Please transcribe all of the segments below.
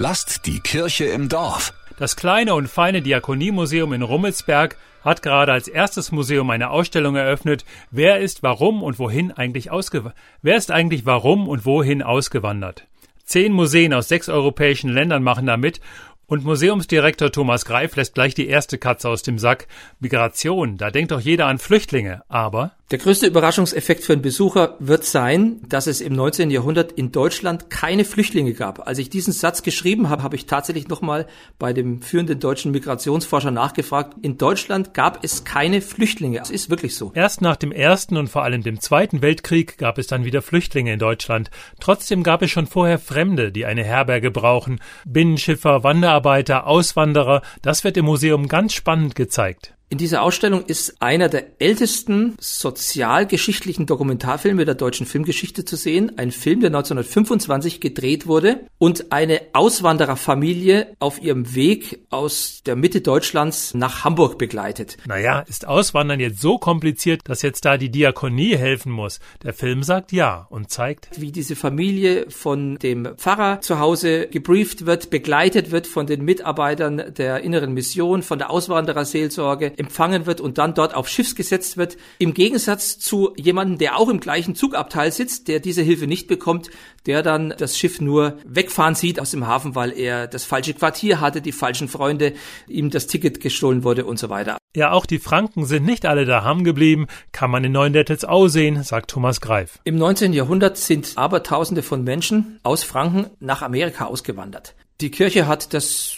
Lasst die Kirche im Dorf. Das kleine und feine Diakoniemuseum in Rummelsberg hat gerade als erstes Museum eine Ausstellung eröffnet. Wer ist warum und wohin eigentlich ausgewandert? Wer ist eigentlich warum und wohin ausgewandert? Zehn Museen aus sechs europäischen Ländern machen da mit und Museumsdirektor Thomas Greif lässt gleich die erste Katze aus dem Sack. Migration, da denkt doch jeder an Flüchtlinge, aber der größte Überraschungseffekt für einen Besucher wird sein, dass es im 19. Jahrhundert in Deutschland keine Flüchtlinge gab. Als ich diesen Satz geschrieben habe, habe ich tatsächlich nochmal bei dem führenden deutschen Migrationsforscher nachgefragt. In Deutschland gab es keine Flüchtlinge. Das ist wirklich so. Erst nach dem Ersten und vor allem dem Zweiten Weltkrieg gab es dann wieder Flüchtlinge in Deutschland. Trotzdem gab es schon vorher Fremde, die eine Herberge brauchen. Binnenschiffer, Wanderarbeiter, Auswanderer. Das wird im Museum ganz spannend gezeigt. In dieser Ausstellung ist einer der ältesten sozialgeschichtlichen Dokumentarfilme der deutschen Filmgeschichte zu sehen. Ein Film, der 1925 gedreht wurde und eine Auswandererfamilie auf ihrem Weg aus der Mitte Deutschlands nach Hamburg begleitet. Naja, ist Auswandern jetzt so kompliziert, dass jetzt da die Diakonie helfen muss? Der Film sagt ja und zeigt, wie diese Familie von dem Pfarrer zu Hause gebrieft wird, begleitet wird von den Mitarbeitern der inneren Mission, von der Auswandererseelsorge empfangen wird und dann dort auf Schiffs gesetzt wird. Im Gegensatz zu jemandem, der auch im gleichen Zugabteil sitzt, der diese Hilfe nicht bekommt, der dann das Schiff nur wegfahren sieht aus dem Hafen, weil er das falsche Quartier hatte, die falschen Freunde, ihm das Ticket gestohlen wurde und so weiter. Ja, auch die Franken sind nicht alle daheim geblieben, kann man in Neuendettelsau sehen, sagt Thomas Greif. Im 19. Jahrhundert sind Abertausende von Menschen aus Franken nach Amerika ausgewandert. Die Kirche hat das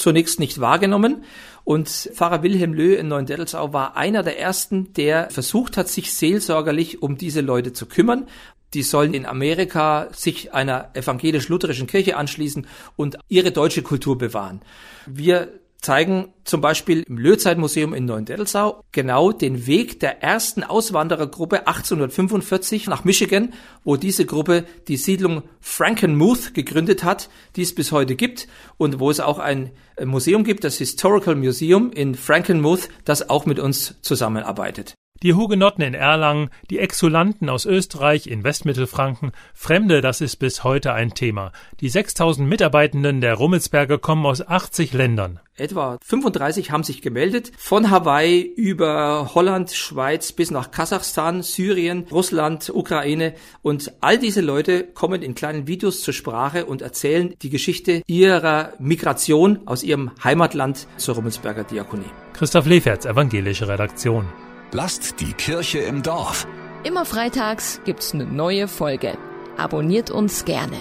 zunächst nicht wahrgenommen und Pfarrer Wilhelm Löh in Neuendettelsau war einer der ersten, der versucht hat, sich seelsorgerlich um diese Leute zu kümmern. Die sollen in Amerika sich einer evangelisch-lutherischen Kirche anschließen und ihre deutsche Kultur bewahren. Wir zeigen zum Beispiel im Löhzeitmuseum in Neuendettelsau genau den Weg der ersten Auswanderergruppe 1845 nach Michigan, wo diese Gruppe die Siedlung Frankenmuth gegründet hat, die es bis heute gibt und wo es auch ein Museum gibt, das Historical Museum in Frankenmuth, das auch mit uns zusammenarbeitet. Die Hugenotten in Erlangen, die Exulanten aus Österreich in Westmittelfranken, Fremde, das ist bis heute ein Thema. Die 6000 Mitarbeitenden der Rummelsberger kommen aus 80 Ländern. Etwa 35 haben sich gemeldet, von Hawaii über Holland, Schweiz bis nach Kasachstan, Syrien, Russland, Ukraine und all diese Leute kommen in kleinen Videos zur Sprache und erzählen die Geschichte ihrer Migration aus ihrem Heimatland zur Rummelsberger Diakonie. Christoph Leferz, evangelische Redaktion. Lasst die Kirche im Dorf. Immer freitags gibt's eine neue Folge. Abonniert uns gerne.